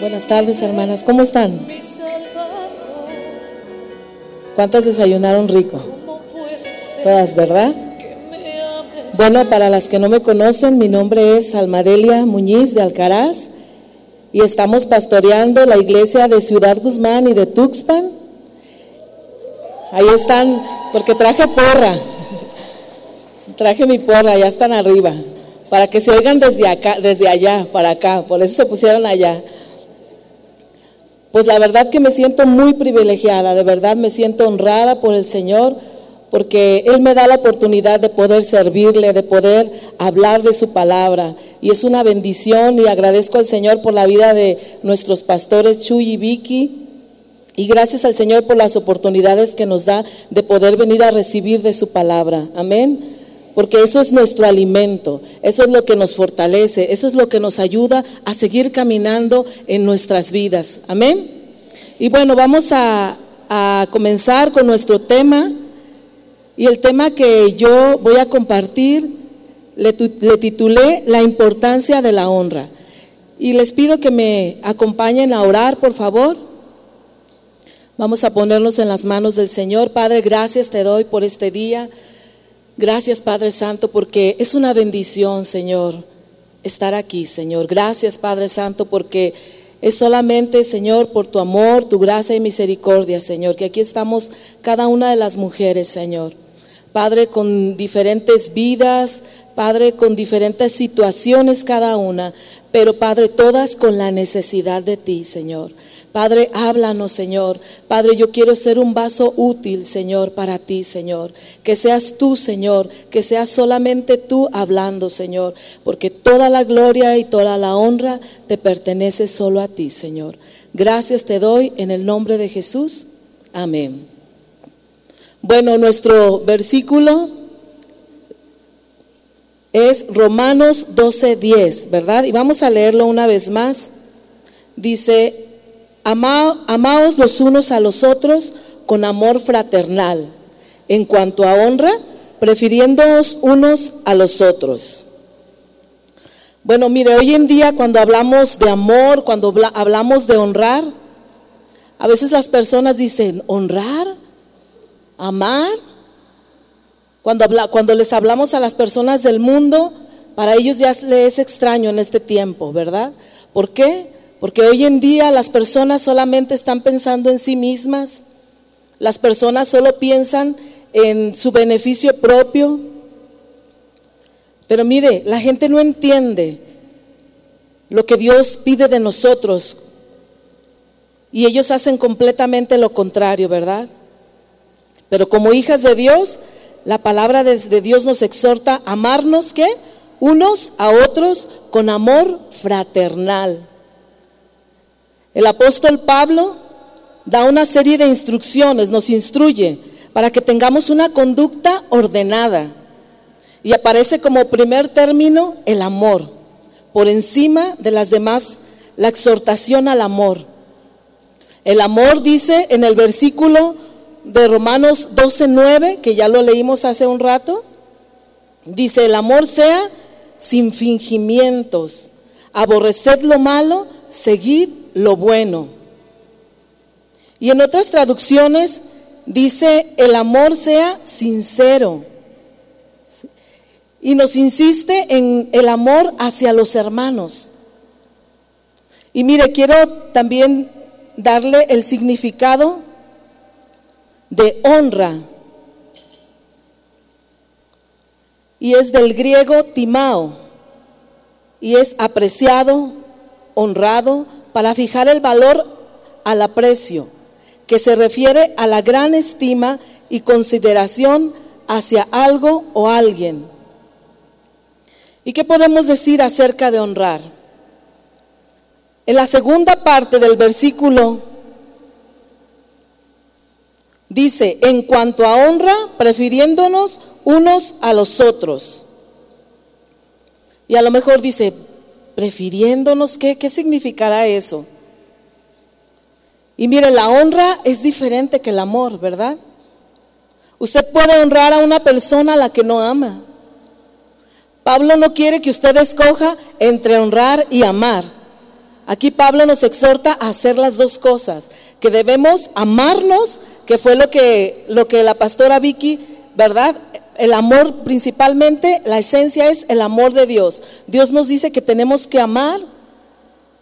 Buenas tardes, hermanas. ¿Cómo están? ¿Cuántas desayunaron rico? Todas, ¿verdad? Bueno, para las que no me conocen, mi nombre es Almadelia Muñiz de Alcaraz y estamos pastoreando la iglesia de Ciudad Guzmán y de Tuxpan. Ahí están, porque traje porra. Traje mi porra, ya están arriba, para que se oigan desde acá, desde allá, para acá, por eso se pusieron allá. Pues la verdad que me siento muy privilegiada, de verdad me siento honrada por el Señor, porque Él me da la oportunidad de poder servirle, de poder hablar de su palabra. Y es una bendición y agradezco al Señor por la vida de nuestros pastores Chuy y Vicky. Y gracias al Señor por las oportunidades que nos da de poder venir a recibir de su palabra. Amén porque eso es nuestro alimento, eso es lo que nos fortalece, eso es lo que nos ayuda a seguir caminando en nuestras vidas. Amén. Y bueno, vamos a, comenzar con nuestro tema. Y el tema que yo voy a compartir le, titulé La importancia de la honra. Y les pido que me acompañen a orar, por favor. Vamos a ponernos en las manos del Señor. Padre, gracias te doy por este día. Gracias Padre Santo porque es una bendición, Señor, estar aquí, Señor. Gracias Padre Santo porque es solamente, Señor, por tu amor, tu gracia y misericordia, Señor, que aquí estamos cada una de las mujeres, Señor. Padre, con diferentes vidas, Padre, con diferentes situaciones cada una, pero Padre, todas con la necesidad de ti, Señor. Padre, háblanos, Señor. Padre, yo quiero ser un vaso útil, Señor, para ti, Señor. Que seas tú, Señor, que seas solamente tú hablando, Señor, porque toda la gloria y toda la honra te pertenece solo a ti, Señor. Gracias te doy en el nombre de Jesús. Amén. Bueno, nuestro versículo es Romanos 12:10, ¿verdad? Y vamos a leerlo una vez más. Dice, amaos los unos a los otros con amor fraternal. En cuanto a honra, prefiriéndoos unos a los otros. Bueno, mire, hoy en día cuando hablamos de amor, cuando hablamos de honrar, a veces las personas dicen, ¿honrar? ¿Amar? Cuando, cuando les hablamos a las personas del mundo, para ellos ya les es extraño en este tiempo, ¿verdad? ¿Por qué? Porque hoy en día las personas solamente están pensando en sí mismas, las personas solo piensan en su beneficio propio. Pero mire, la gente no entiende lo que Dios pide de nosotros y ellos hacen completamente lo contrario, ¿verdad? Pero como hijas de Dios, la palabra de, Dios nos exhorta a amarnos, ¿qué? Unos a otros con amor fraternal. El apóstol Pablo da una serie de instrucciones, nos instruye para que tengamos una conducta ordenada. Y aparece como primer término el amor. Por encima de las demás, la exhortación al amor. El amor dice en el versículo de Romanos 12:9, que ya lo leímos hace un rato, dice, el amor sea sin fingimientos, aborreced lo malo, seguid lo bueno. Y en otras traducciones dice, el amor sea sincero. Y nos insiste en el amor hacia los hermanos. Y mire, quiero también darle el significado de honra. Y es del griego timao. Y es apreciado, honrado, para fijar el valor al aprecio, que se refiere a la gran estima y consideración hacia algo o alguien. ¿Y qué podemos decir acerca de honrar? En la segunda parte del versículo dice, en cuanto a honra, prefiriéndonos unos a los otros. Y a lo mejor dice, prefiriéndonos, ¿qué, ¿qué significará eso? Y mire, la honra es diferente que el amor, ¿verdad? Usted puede honrar a una persona a la que no ama. Pablo no quiere que usted escoja entre honrar y amar. Aquí Pablo nos exhorta a hacer las dos cosas, que debemos amarnos, que fue lo que, lo que la pastora Vicky, ¿verdad? El amor principalmente, la esencia es el amor de Dios. Dios nos dice que tenemos que amar,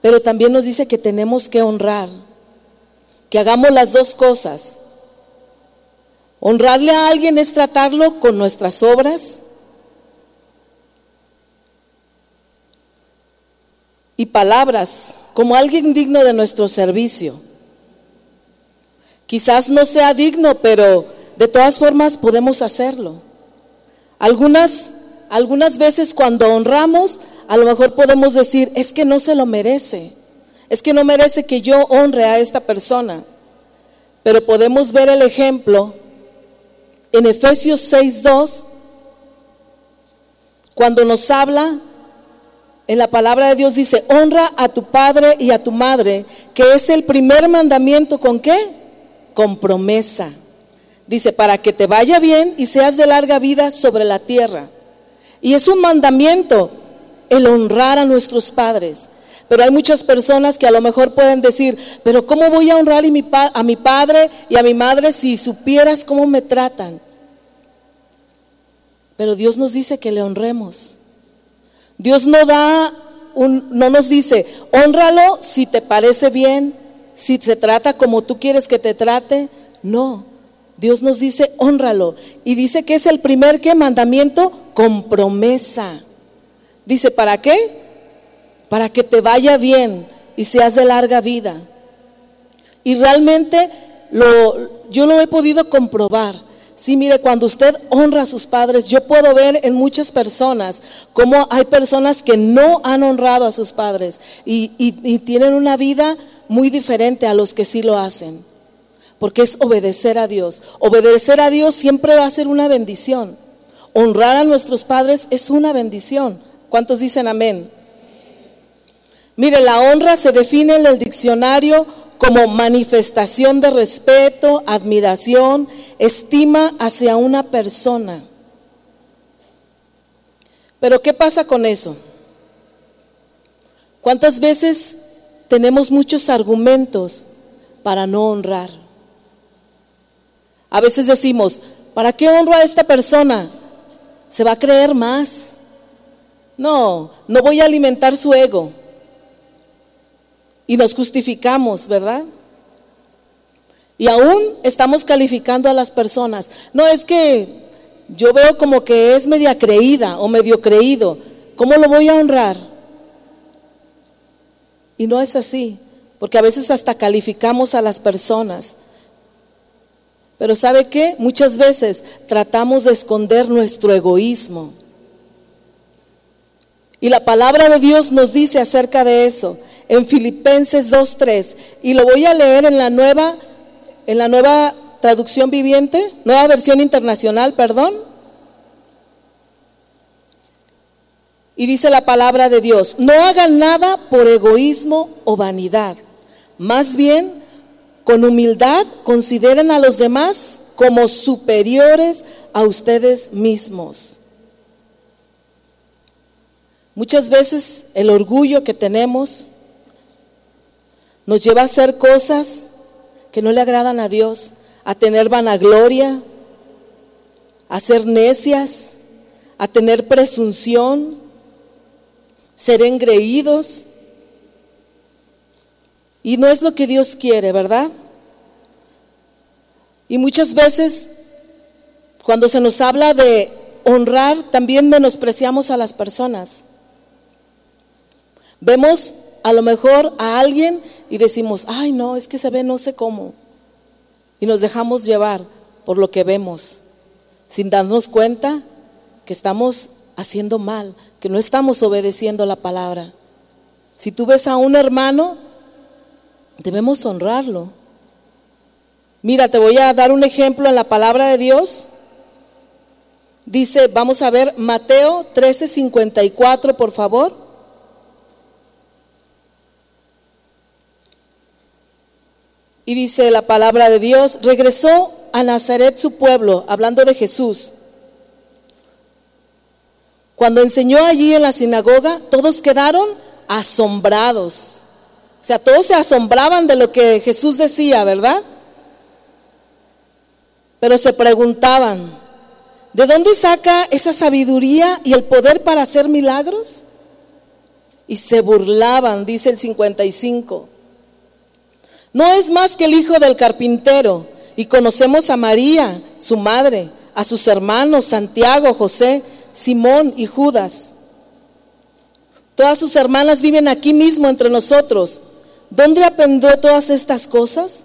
pero también nos dice que tenemos que honrar, que hagamos las dos cosas. Honrarle a alguien es tratarlo con nuestras obras, y palabras como alguien digno de nuestro servicio. Quizás no sea digno, pero de todas formas podemos hacerlo. Algunas, algunas veces cuando honramos, a lo mejor podemos decir, es que no se lo merece, es que no merece que yo honre a esta persona. Pero podemos ver el ejemplo en Efesios 6.2, cuando nos habla en la palabra de Dios dice, honra a tu padre y a tu madre, que es el primer mandamiento con qué? Con promesa. Dice, para que te vaya bien y seas de larga vida sobre la tierra. Y es un mandamiento el honrar a nuestros padres. Pero hay muchas personas que a lo mejor pueden decir, pero ¿cómo voy a honrar a mi, padre y a mi madre si supieras cómo me tratan? Pero Dios nos dice que le honremos. Dios no da un, no nos dice, honralo si te parece bien, si se trata como tú quieres que te trate. No, Dios nos dice, honralo. Y dice que es el primer mandamiento con promesa. Dice, ¿para qué? Para que te vaya bien y seas de larga vida. Y realmente lo, yo lo he podido comprobar. Sí, mire, cuando usted honra a sus padres, yo puedo ver en muchas personas cómo hay personas que no han honrado a sus padres y tienen una vida muy diferente a los que sí lo hacen. Porque es obedecer a Dios. Obedecer a Dios siempre va a ser una bendición. Honrar a nuestros padres es una bendición. ¿Cuántos dicen amén? Mire, la honra se define en el diccionario como manifestación de respeto, admiración, estima hacia una persona. Pero ¿qué pasa con eso? ¿Cuántas veces tenemos muchos argumentos para no honrar? A veces decimos, ¿para qué honro a esta persona? Se va a creer más. No, no voy a alimentar su ego y nos justificamos, ¿verdad? Y aún estamos calificando a las personas. No es que yo veo como que es media creída o medio creído. ¿Cómo lo voy a honrar? Y no es así, porque a veces hasta calificamos a las personas. Pero ¿sabe qué? Muchas veces tratamos de esconder nuestro egoísmo. Y la palabra de Dios nos dice acerca de eso en Filipenses 2:3 y lo voy a leer en la nueva en la nueva traducción viviente, nueva versión internacional, perdón. Y dice la palabra de Dios, no hagan nada por egoísmo o vanidad, más bien con humildad consideren a los demás como superiores a ustedes mismos. Muchas veces el orgullo que tenemos nos lleva a hacer cosas que no le agradan a Dios, a tener vanagloria, a ser necias, a tener presunción, ser engreídos. Y no es lo que Dios quiere, ¿verdad? Y muchas veces, cuando se nos habla de honrar, también menospreciamos a las personas. Vemos a lo mejor a alguien y decimos, ay no, es que se ve no sé cómo. Y nos dejamos llevar por lo que vemos, sin darnos cuenta que estamos haciendo mal, que no estamos obedeciendo la palabra. Si tú ves a un hermano, debemos honrarlo. Mira, te voy a dar un ejemplo en la palabra de Dios. Dice, vamos a ver Mateo 13:54, por favor. Y dice la palabra de Dios, regresó a Nazaret su pueblo, hablando de Jesús. Cuando enseñó allí en la sinagoga, todos quedaron asombrados. O sea, todos se asombraban de lo que Jesús decía, ¿verdad? Pero se preguntaban, ¿de dónde saca esa sabiduría y el poder para hacer milagros? Y se burlaban, dice el 55. No es más que el hijo del carpintero. Y conocemos a María, su madre, a sus hermanos Santiago, José, Simón y Judas. Todas sus hermanas viven aquí mismo entre nosotros. ¿Dónde aprendió todas estas cosas?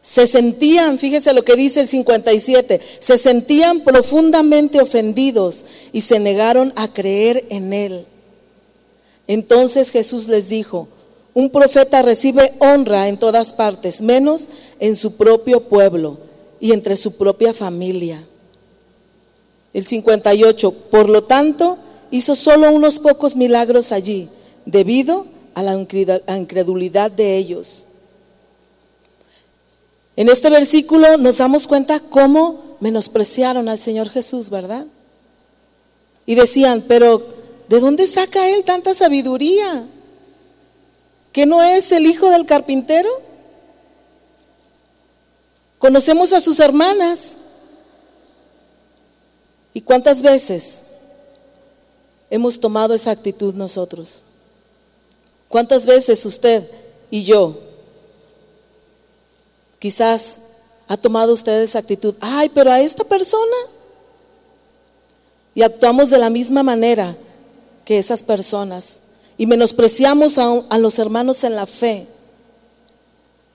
Se sentían, fíjese lo que dice el 57, se sentían profundamente ofendidos y se negaron a creer en él. Entonces Jesús les dijo, un profeta recibe honra en todas partes, menos en su propio pueblo y entre su propia familia. El 58, por lo tanto, hizo solo unos pocos milagros allí, debido a la incredulidad de ellos. En este versículo nos damos cuenta cómo menospreciaron al Señor Jesús, ¿verdad? Y decían, pero ¿de dónde saca Él tanta sabiduría? ¿Que no es el hijo del carpintero? Conocemos a sus hermanas. ¿Y cuántas veces hemos tomado esa actitud nosotros? ¿Cuántas veces usted y yo quizás ha tomado usted esa actitud? Ay, pero a esta persona. Y actuamos de la misma manera que esas personas y menospreciamos a, los hermanos en la fe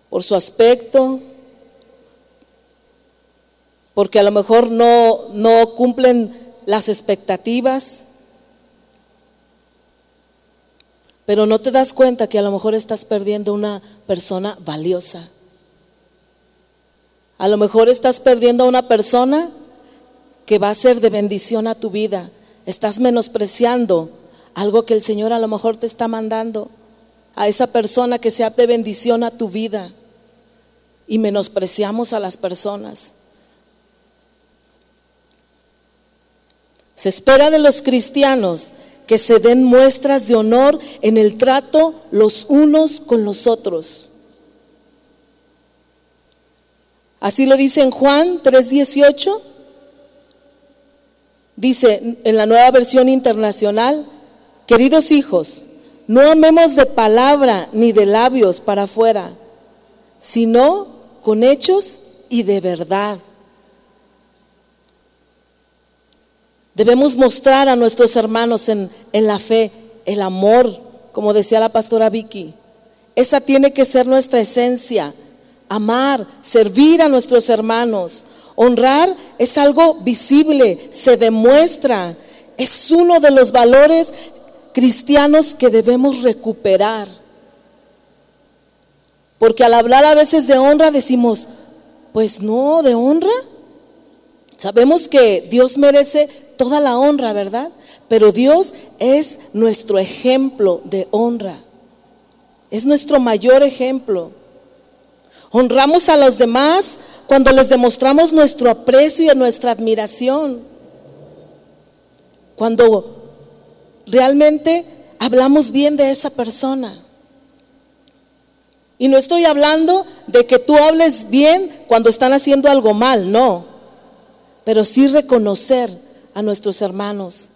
por su aspecto, porque a lo mejor no, no cumplen las expectativas, pero no te das cuenta que a lo mejor estás perdiendo una persona valiosa. A lo mejor estás perdiendo a una persona que va a ser de bendición a tu vida. Estás menospreciando algo que el Señor a lo mejor te está mandando a esa persona que sea de bendición a tu vida. Y menospreciamos a las personas. Se espera de los cristianos que se den muestras de honor en el trato los unos con los otros. Así lo dice en Juan 3:18. Dice en la nueva versión internacional, Queridos hijos, no amemos de palabra ni de labios para afuera, sino con hechos y de verdad. Debemos mostrar a nuestros hermanos en, la fe el amor, como decía la pastora Vicky. Esa tiene que ser nuestra esencia. Amar, servir a nuestros hermanos. Honrar es algo visible, se demuestra. Es uno de los valores cristianos que debemos recuperar. Porque al hablar a veces de honra decimos, pues no, de honra. Sabemos que Dios merece toda la honra, ¿verdad? Pero Dios es nuestro ejemplo de honra. Es nuestro mayor ejemplo. Honramos a los demás cuando les demostramos nuestro aprecio y nuestra admiración. Cuando realmente hablamos bien de esa persona. Y no estoy hablando de que tú hables bien cuando están haciendo algo mal, no. Pero sí reconocer a nuestros hermanos.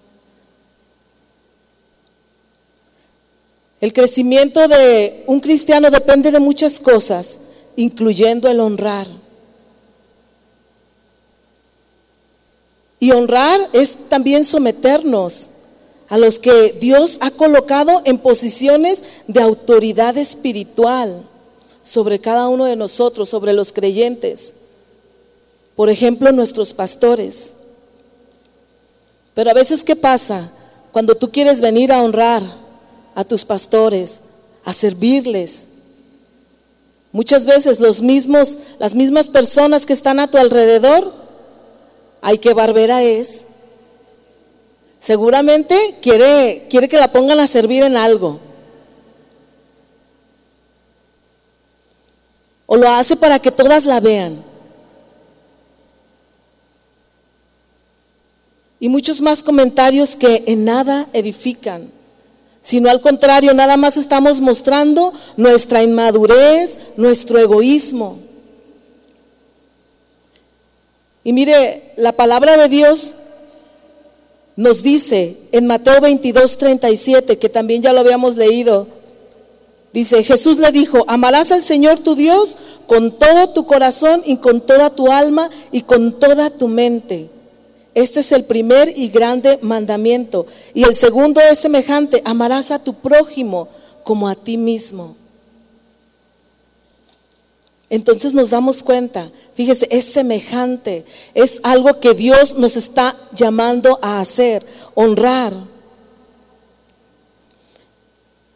El crecimiento de un cristiano depende de muchas cosas, incluyendo el honrar. Y honrar es también someternos a los que Dios ha colocado en posiciones de autoridad espiritual sobre cada uno de nosotros, sobre los creyentes. Por ejemplo, nuestros pastores. Pero a veces, ¿qué pasa? Cuando tú quieres venir a honrar a tus pastores, a servirles, muchas veces los mismos, las mismas personas que están a tu alrededor, ay, qué barbera es, Seguramente quiere, quiere que la pongan a servir en algo. O lo hace para que todas la vean. Y muchos más comentarios que en nada edifican. sino al contrario, nada más estamos mostrando nuestra inmadurez, nuestro egoísmo. Y mire, la palabra de Dios nos dice en Mateo 22, 37, que también ya lo habíamos leído, dice, Jesús le dijo, amarás al Señor tu Dios con todo tu corazón y con toda tu alma y con toda tu mente. Este es el primer y grande mandamiento. Y el segundo es semejante, amarás a tu prójimo como a ti mismo. Entonces nos damos cuenta, fíjese, es semejante, es algo que Dios nos está llamando a hacer, honrar.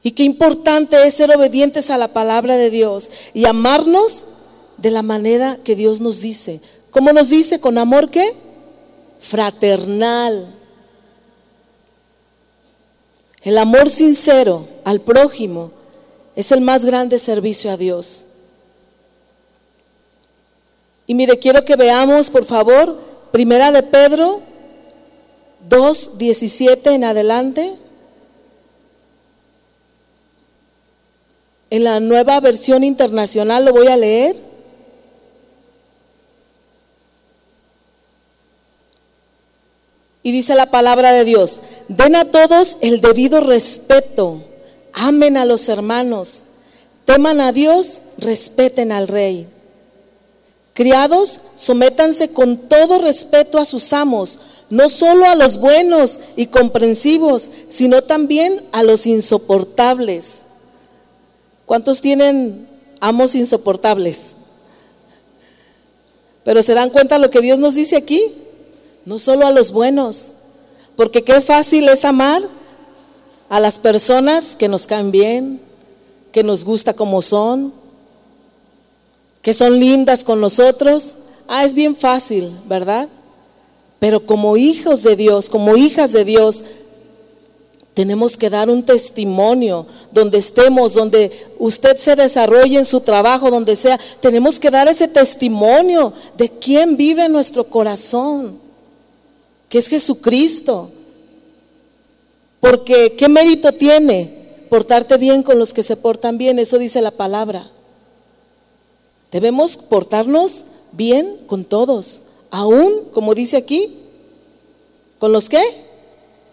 Y qué importante es ser obedientes a la palabra de Dios y amarnos de la manera que Dios nos dice. ¿Cómo nos dice? ¿Con amor qué? Fraternal. El amor sincero al prójimo es el más grande servicio a Dios. Y mire, quiero que veamos, por favor, Primera de Pedro 2, 17 en adelante. En la nueva versión internacional lo voy a leer. Y dice la palabra de Dios, den a todos el debido respeto, amen a los hermanos, teman a Dios, respeten al rey. Criados, sométanse con todo respeto a sus amos, no solo a los buenos y comprensivos, sino también a los insoportables. ¿Cuántos tienen amos insoportables? Pero se dan cuenta lo que Dios nos dice aquí no solo a los buenos, porque qué fácil es amar a las personas que nos caen bien, que nos gusta como son, que son lindas con nosotros. Ah, es bien fácil, ¿verdad? Pero como hijos de Dios, como hijas de Dios, tenemos que dar un testimonio donde estemos, donde usted se desarrolle en su trabajo, donde sea. Tenemos que dar ese testimonio de quién vive en nuestro corazón que es Jesucristo. Porque ¿qué mérito tiene portarte bien con los que se portan bien? Eso dice la palabra. Debemos portarnos bien con todos, aún, como dice aquí, con los que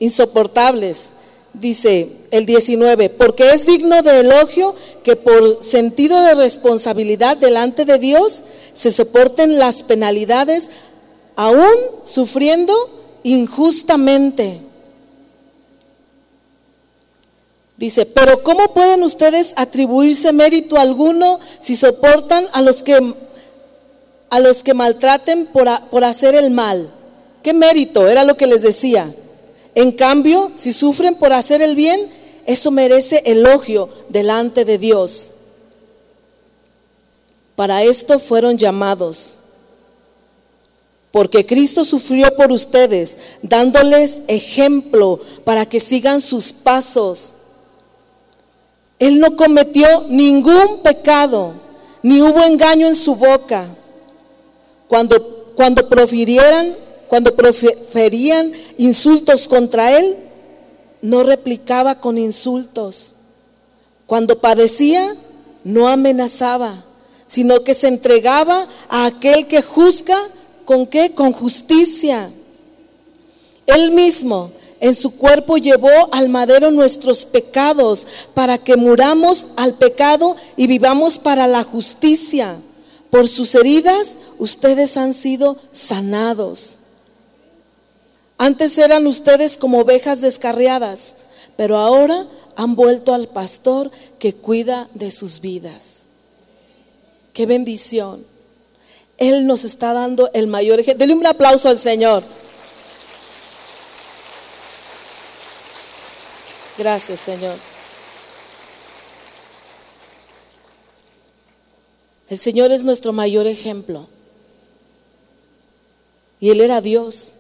insoportables. Dice el 19, porque es digno de elogio que por sentido de responsabilidad delante de Dios se soporten las penalidades, aún sufriendo injustamente. Dice, pero ¿cómo pueden ustedes atribuirse mérito alguno si soportan a los que, a los que maltraten por, por hacer el mal? ¿Qué mérito? Era lo que les decía. En cambio, si sufren por hacer el bien, eso merece elogio delante de Dios. Para esto fueron llamados porque Cristo sufrió por ustedes, dándoles ejemplo para que sigan sus pasos. Él no cometió ningún pecado, ni hubo engaño en su boca. Cuando, cuando profirieran, cuando proferían insultos contra él, no replicaba con insultos. Cuando padecía, no amenazaba, sino que se entregaba a aquel que juzga ¿Con qué? Con justicia. Él mismo en su cuerpo llevó al madero nuestros pecados para que muramos al pecado y vivamos para la justicia. Por sus heridas ustedes han sido sanados. Antes eran ustedes como ovejas descarriadas, pero ahora han vuelto al pastor que cuida de sus vidas. Qué bendición. Él nos está dando el mayor ejemplo. Denle un aplauso al Señor. Gracias, Señor. El Señor es nuestro mayor ejemplo. Y Él era Dios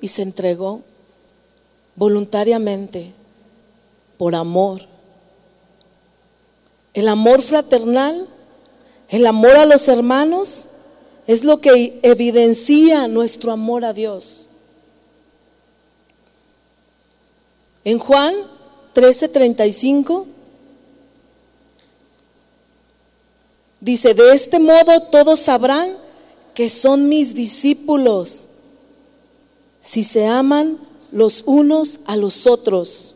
y se entregó voluntariamente por amor. El amor fraternal, el amor a los hermanos es lo que evidencia nuestro amor a Dios. En Juan 13:35 dice, de este modo todos sabrán que son mis discípulos si se aman los unos a los otros.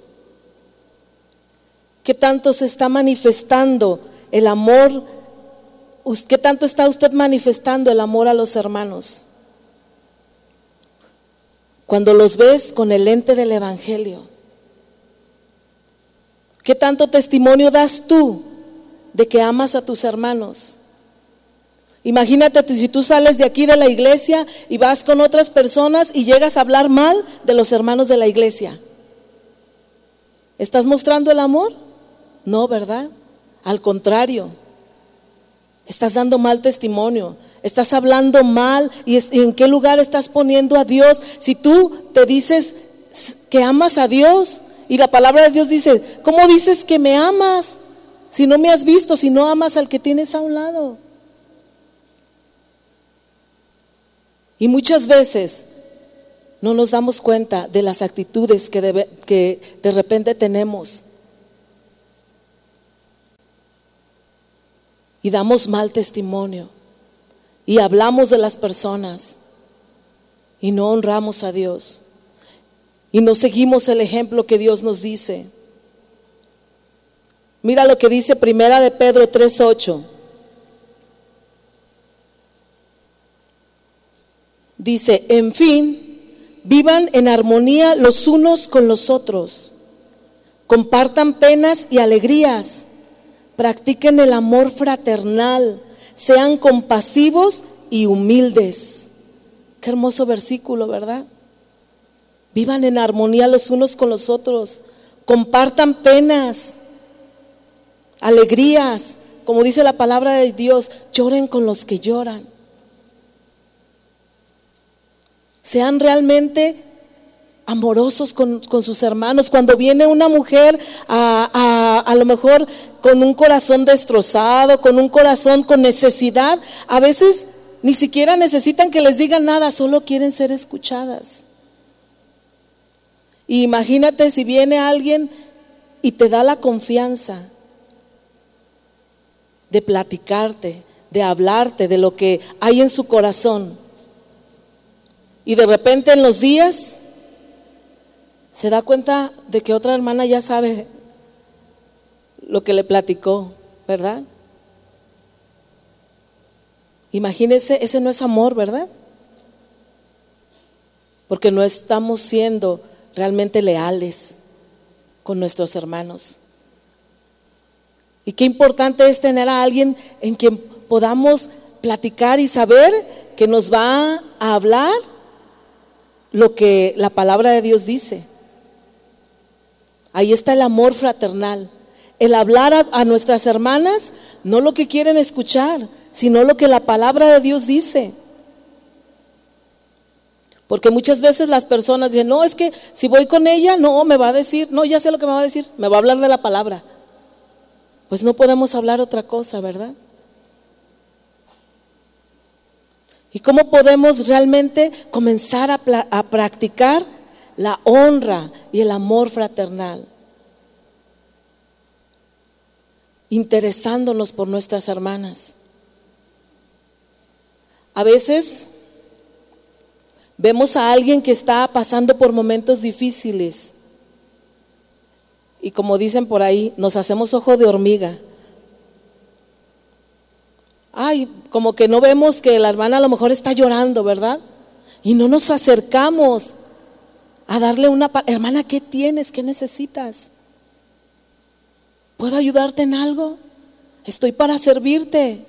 ¿Qué tanto se está manifestando el amor? ¿Qué tanto está usted manifestando el amor a los hermanos? Cuando los ves con el lente del Evangelio. ¿Qué tanto testimonio das tú de que amas a tus hermanos? Imagínate si tú sales de aquí de la iglesia y vas con otras personas y llegas a hablar mal de los hermanos de la iglesia. ¿Estás mostrando el amor? No, ¿verdad? Al contrario. Estás dando mal testimonio. Estás hablando mal. ¿Y en qué lugar estás poniendo a Dios? Si tú te dices que amas a Dios y la palabra de Dios dice, ¿cómo dices que me amas? Si no me has visto, si no amas al que tienes a un lado. Y muchas veces no nos damos cuenta de las actitudes que, que de repente tenemos. Y damos mal testimonio. Y hablamos de las personas. Y no honramos a Dios. Y no seguimos el ejemplo que Dios nos dice. Mira lo que dice Primera de Pedro 3:8. Dice, en fin, vivan en armonía los unos con los otros. Compartan penas y alegrías. Practiquen el amor fraternal. Sean compasivos y humildes. Qué hermoso versículo, ¿verdad? Vivan en armonía los unos con los otros. Compartan penas, alegrías. Como dice la palabra de Dios, lloren con los que lloran. Sean realmente amorosos con, sus hermanos. Cuando viene una mujer a, a, a lo mejor con un corazón destrozado, con un corazón con necesidad, a veces ni siquiera necesitan que les digan nada, solo quieren ser escuchadas. Y imagínate si viene alguien y te da la confianza de platicarte, de hablarte de lo que hay en su corazón. Y de repente en los días se da cuenta de que otra hermana ya sabe lo que le platicó, ¿verdad? Imagínese, ese no es amor, ¿verdad? Porque no estamos siendo realmente leales con nuestros hermanos. Y qué importante es tener a alguien en quien podamos platicar y saber que nos va a hablar lo que la palabra de Dios dice. Ahí está el amor fraternal. El hablar a, nuestras hermanas, no lo que quieren escuchar, sino lo que la palabra de Dios dice. Porque muchas veces las personas dicen, no, es que si voy con ella, no, me va a decir, no, ya sé lo que me va a decir, me va a hablar de la palabra. Pues no podemos hablar otra cosa, ¿verdad? ¿Y cómo podemos realmente comenzar a, a practicar la honra y el amor fraternal? Interesándonos por nuestras hermanas. A veces vemos a alguien que está pasando por momentos difíciles y como dicen por ahí, nos hacemos ojo de hormiga ay, como que no vemos que la hermana a lo mejor está llorando, ¿verdad? Y no nos acercamos a darle una, hermana, ¿qué tienes? ¿Qué necesitas? ¿Puedo ayudarte en algo? Estoy para servirte.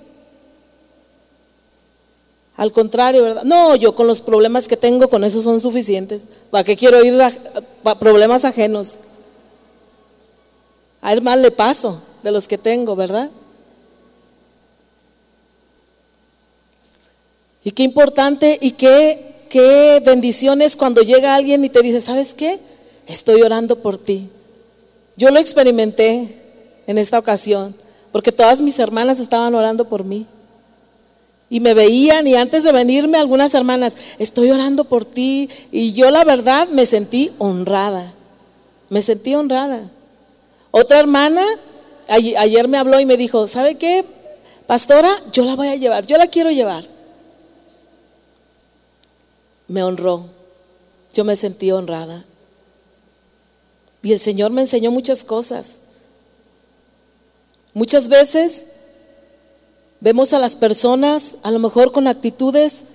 Al contrario, ¿verdad? No, yo con los problemas que tengo, con eso son suficientes. ¿Para qué quiero ir a, problemas ajenos? A ir mal de paso de los que tengo, ¿verdad? Y qué importante y qué, qué bendiciones cuando llega alguien y te dice, ¿sabes qué? Estoy orando por ti. Yo lo experimenté en esta ocasión, porque todas mis hermanas estaban orando por mí. Y me veían y antes de venirme algunas hermanas, estoy orando por ti. Y yo la verdad me sentí honrada, me sentí honrada. Otra hermana ayer me habló y me dijo, ¿sabe qué? Pastora, yo la voy a llevar, yo la quiero llevar. Me honró, yo me sentí honrada. Y el Señor me enseñó muchas cosas. Muchas veces vemos a las personas a lo mejor con actitudes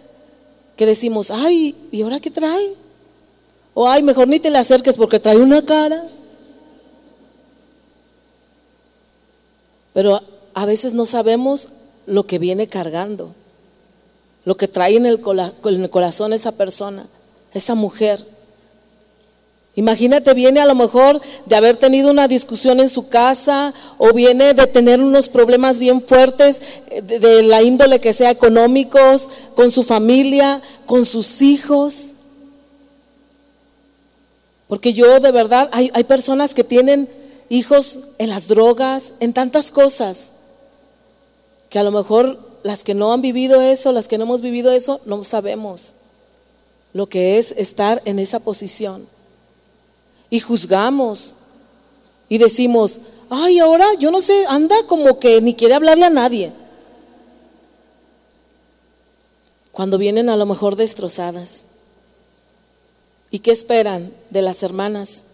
que decimos, ay, ¿y ahora qué trae? O ay, mejor ni te le acerques porque trae una cara. Pero a veces no sabemos lo que viene cargando, lo que trae en el, corazón esa persona, esa mujer. Imagínate, viene a lo mejor de haber tenido una discusión en su casa o viene de tener unos problemas bien fuertes eh, de, la índole que sea económicos, con su familia, con sus hijos. Porque yo de verdad, hay, hay personas que tienen hijos en las drogas, en tantas cosas, que a lo mejor las que no han vivido eso, las que no hemos vivido eso, no sabemos lo que es estar en esa posición y juzgamos y decimos, ay, ahora yo no sé, anda como que ni quiere hablarle a nadie. Cuando vienen a lo mejor destrozadas. ¿Y qué esperan de las hermanas?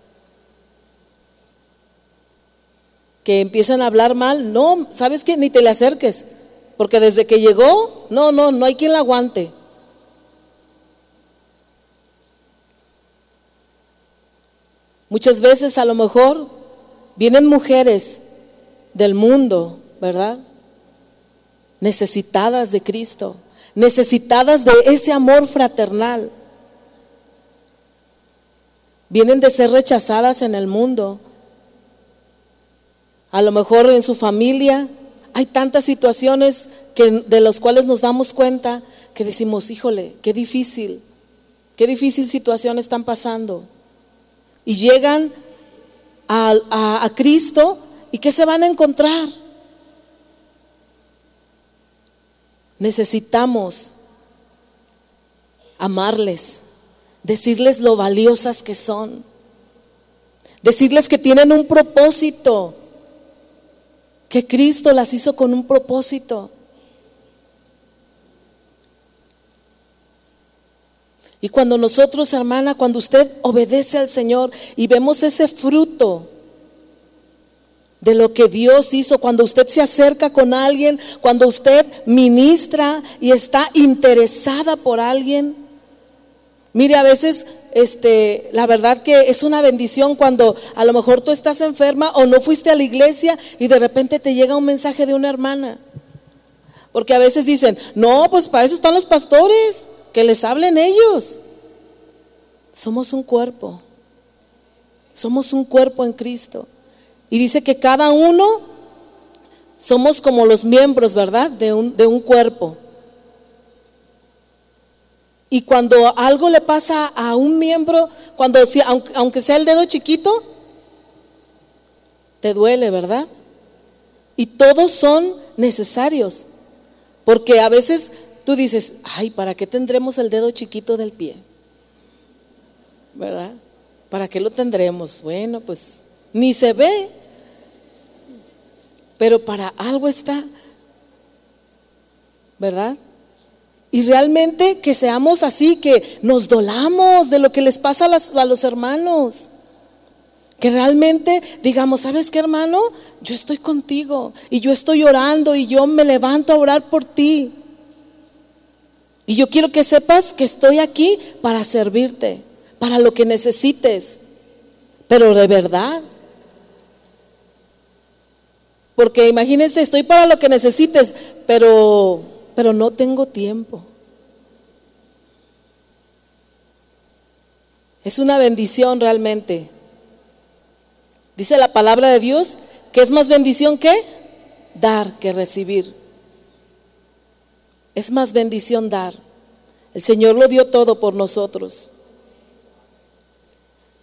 Que empiezan a hablar mal. No, ¿sabes qué? Ni te le acerques. Porque desde que llegó, no, no, no hay quien la aguante. Muchas veces a lo mejor vienen mujeres del mundo, ¿verdad? Necesitadas de Cristo, necesitadas de ese amor fraternal. Vienen de ser rechazadas en el mundo. A lo mejor en su familia hay tantas situaciones que, de las cuales nos damos cuenta que decimos, híjole, qué difícil, qué difícil situación están pasando y llegan a, Cristo y ¿qué se van a encontrar? Necesitamos amarles, decirles lo valiosas que son, decirles que tienen un propósito, que Cristo las hizo con un propósito. Y cuando nosotros, hermana, cuando usted obedece al Señor y vemos ese fruto de lo que Dios hizo, cuando usted se acerca con alguien, cuando usted ministra y está interesada por alguien, mire, a veces este, la verdad que es una bendición cuando a lo mejor tú estás enferma o no fuiste a la iglesia y de repente te llega un mensaje de una hermana. Porque a veces dicen, no, pues para eso están los pastores que les hablen ellos. Somos un cuerpo. Somos un cuerpo en Cristo. Y dice que cada uno somos como los miembros, ¿verdad? De un, de un cuerpo. Y cuando algo le pasa a un miembro, cuando aunque, aunque sea el dedo chiquito, te duele, ¿verdad? Y todos son necesarios. Porque a veces Tú dices, ay, ¿para qué tendremos el dedo chiquito del pie? ¿Verdad? ¿Para qué lo tendremos? Bueno, pues ni se ve, pero para algo está, ¿verdad? Y realmente que seamos así, que nos dolamos de lo que les pasa a, los hermanos. Que realmente digamos, ¿sabes qué hermano? Yo estoy contigo y yo estoy orando y yo me levanto a orar por ti. Y yo quiero que sepas que estoy aquí para servirte, para lo que necesites, pero de verdad. Porque imagínense, estoy para lo que necesites, pero, pero no tengo tiempo. Es una bendición realmente. Dice la palabra de Dios que es más bendición que dar que recibir. Es más bendición dar. El Señor lo dio todo por nosotros.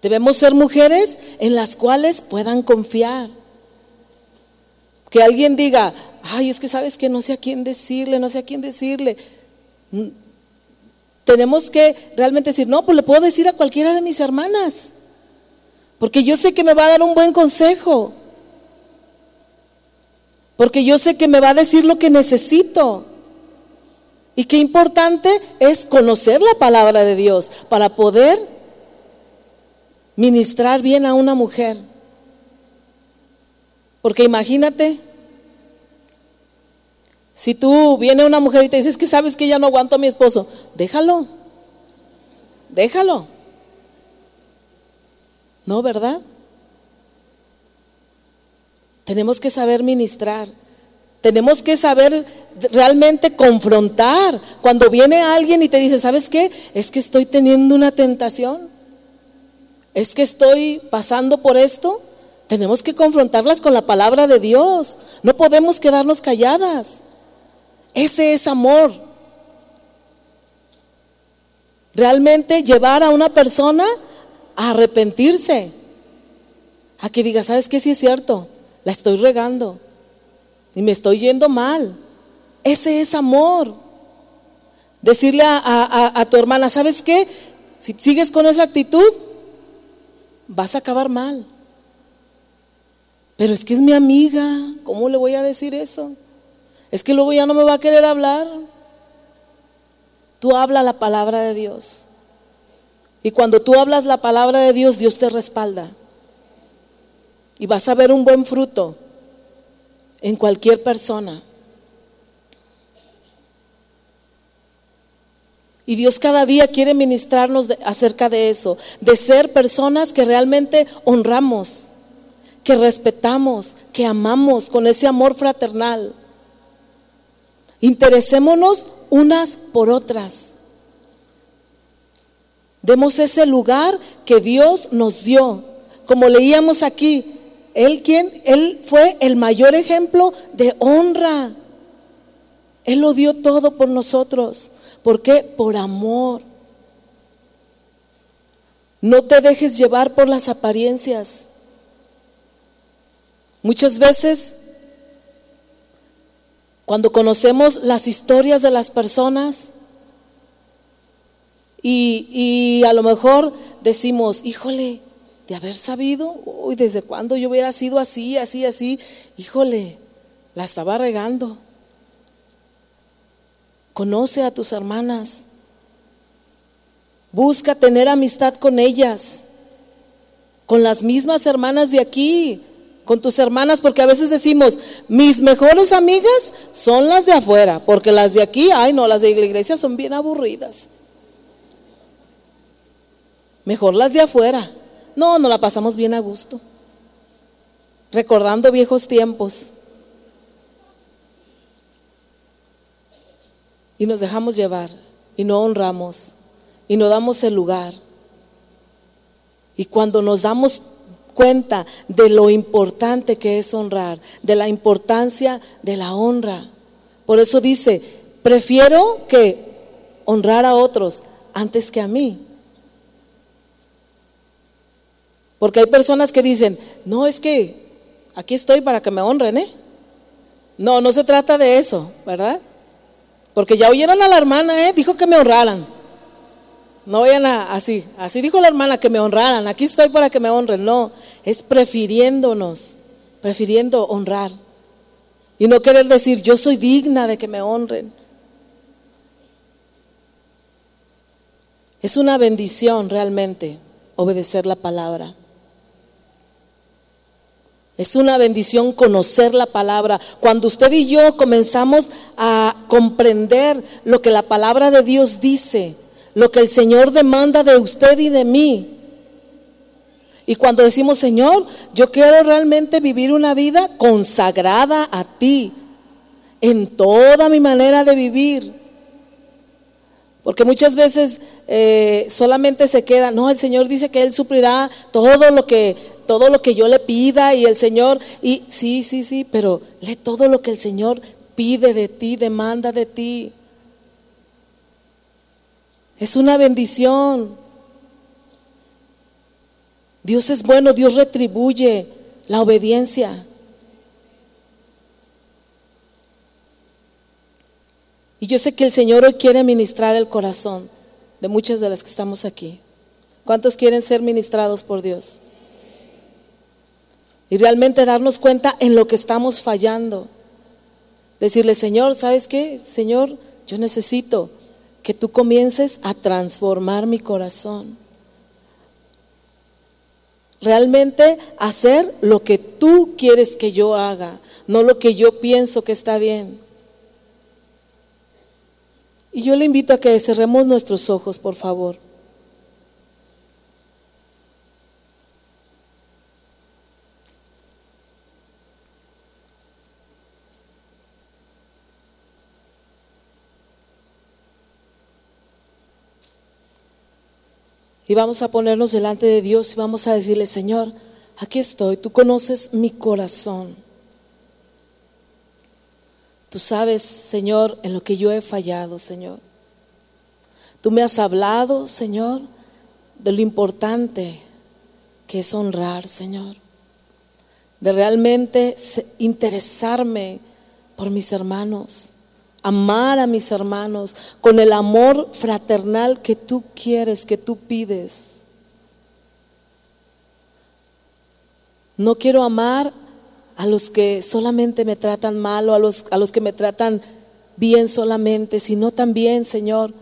Debemos ser mujeres en las cuales puedan confiar. Que alguien diga, ay, es que sabes que no sé a quién decirle, no sé a quién decirle. Mm, tenemos que realmente decir, no, pues le puedo decir a cualquiera de mis hermanas. Porque yo sé que me va a dar un buen consejo. Porque yo sé que me va a decir lo que necesito. Y qué importante es conocer la palabra de Dios para poder ministrar bien a una mujer. Porque imagínate, si tú viene una mujer y te dices que sabes que ya no aguanto a mi esposo, déjalo, déjalo. No, ¿verdad? Tenemos que saber ministrar. Tenemos que saber realmente confrontar. Cuando viene alguien y te dice, ¿sabes qué? Es que estoy teniendo una tentación. Es que estoy pasando por esto. Tenemos que confrontarlas con la palabra de Dios. No podemos quedarnos calladas. Ese es amor. Realmente llevar a una persona a arrepentirse. A que diga, ¿sabes qué? Sí es cierto. La estoy regando y me estoy yendo mal. Ese es amor. Decirle a, tu hermana, ¿sabes qué? Si sigues con esa actitud, vas a acabar mal. Pero es que es mi amiga, ¿cómo le voy a decir eso? Es que luego ya no me va a querer hablar. Tú habla la palabra de Dios. Y cuando tú hablas la palabra de Dios, Dios te respalda. Y vas a ver un buen fruto en cualquier persona. Y Dios cada día quiere ministrarnos acerca de eso, de ser personas que realmente honramos, que respetamos, que amamos con ese amor fraternal. Interesémonos unas por otras. Demos ese lugar que Dios nos dio. Como leíamos aquí, él quien, él fue el mayor ejemplo de honra. Él lo dio todo por nosotros. ¿Por qué? Por amor. No te dejes llevar por las apariencias. Muchas veces, cuando conocemos las historias de las personas y, y a lo mejor decimos, híjole, de haber sabido, uy, desde cuando yo hubiera sido así, así, así, híjole, la estaba regando. Conoce a tus hermanas. Busca tener amistad con ellas, con las mismas hermanas de aquí, con tus hermanas, porque a veces decimos, mis mejores amigas son las de afuera, porque las de aquí, ay no, las de la iglesia son bien aburridas. Mejor las de afuera. No, nos la pasamos bien a gusto, recordando viejos tiempos. Y nos dejamos llevar y no honramos y no damos el lugar. Y cuando nos damos cuenta de lo importante que es honrar, de la importancia de la honra, por eso dice, prefiero que honrar a otros antes que a mí. Porque hay personas que dicen, no, es que aquí estoy para que me honren, ¿eh? No, no se trata de eso, ¿verdad? Porque ya oyeron a la hermana, ¿eh? Dijo que me honraran. No vayan a, así, así dijo la hermana, que me honraran. Aquí estoy para que me honren. No, es prefiriéndonos, prefiriendo honrar. Y no querer decir, yo soy digna de que me honren. Es una bendición realmente obedecer la palabra. Es una bendición conocer la palabra. Cuando usted y yo comenzamos a comprender lo que la palabra de Dios dice, lo que el Señor demanda de usted y de mí. Y cuando decimos, Señor, yo quiero realmente vivir una vida consagrada a ti en toda mi manera de vivir. Porque muchas veces eh, solamente se queda, no, el Señor dice que Él suplirá todo lo que todo lo que yo le pida y el Señor, y sí, sí, sí, pero lee todo lo que el Señor pide de ti, demanda de ti. Es una bendición. Dios es bueno, Dios retribuye la obediencia. Y yo sé que el Señor hoy quiere ministrar el corazón de muchas de las que estamos aquí. ¿Cuántos quieren ser ministrados por Dios? y realmente darnos cuenta en lo que estamos fallando. Decirle, Señor, ¿sabes qué? Señor, yo necesito que tú comiences a transformar mi corazón. Realmente hacer lo que tú quieres que yo haga, no lo que yo pienso que está bien. Y yo le invito a que cerremos nuestros ojos, por favor. Y vamos a ponernos delante de Dios y vamos a decirle, Señor, aquí estoy, tú conoces mi corazón. Tú sabes, Señor, en lo que yo he fallado, Señor. Tú me has hablado, Señor, de lo importante que es honrar, Señor. De realmente interesarme por mis hermanos amar a mis hermanos con el amor fraternal que tú quieres, que tú pides. No quiero amar a los que solamente me tratan mal o a los, a los que me tratan bien solamente, sino también, Señor,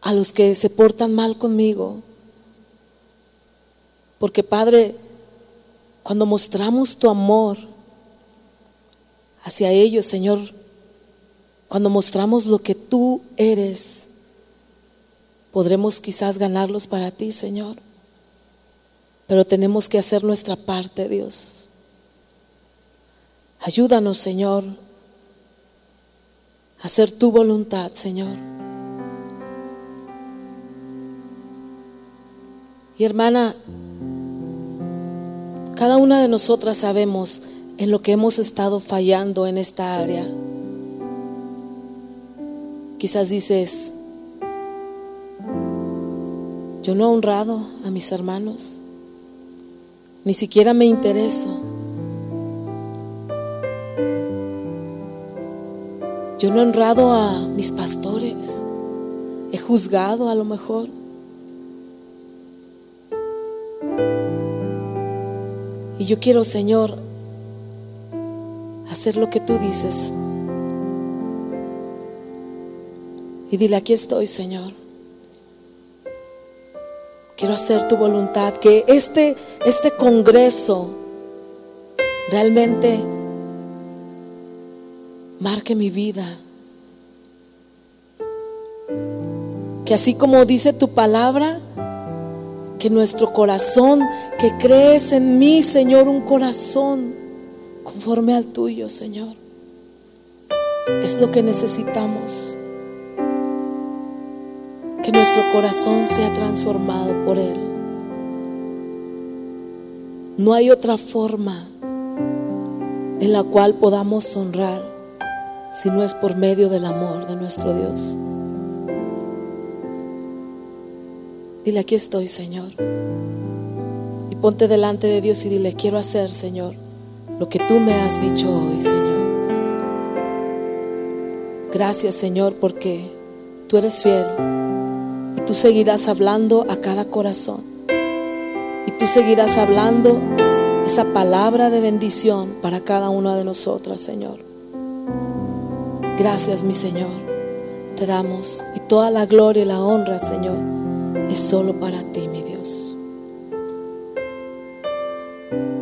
a los que se portan mal conmigo. Porque Padre, cuando mostramos tu amor hacia ellos, Señor, cuando mostramos lo que tú eres, podremos quizás ganarlos para ti, Señor. Pero tenemos que hacer nuestra parte, Dios. Ayúdanos, Señor, a hacer tu voluntad, Señor. Y hermana, cada una de nosotras sabemos en lo que hemos estado fallando en esta área. Quizás dices, yo no he honrado a mis hermanos, ni siquiera me intereso. Yo no he honrado a mis pastores, he juzgado a lo mejor. Y yo quiero, Señor, hacer lo que tú dices. Y dile, aquí estoy, Señor. Quiero hacer tu voluntad, que este, este congreso realmente marque mi vida. Que así como dice tu palabra, que nuestro corazón, que crees en mí, Señor, un corazón conforme al tuyo, Señor. Es lo que necesitamos que nuestro corazón sea transformado por Él. No hay otra forma en la cual podamos honrar si no es por medio del amor de nuestro Dios. Dile, aquí estoy, Señor. Y ponte delante de Dios y dile, quiero hacer, Señor, lo que tú me has dicho hoy, Señor. Gracias, Señor, porque tú eres fiel tú seguirás hablando a cada corazón. Y tú seguirás hablando esa palabra de bendición para cada una de nosotras, Señor. Gracias, mi Señor. Te damos. Y toda la gloria y la honra, Señor, es solo para ti, mi Dios.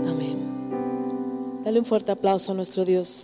Amén. Dale un fuerte aplauso a nuestro Dios.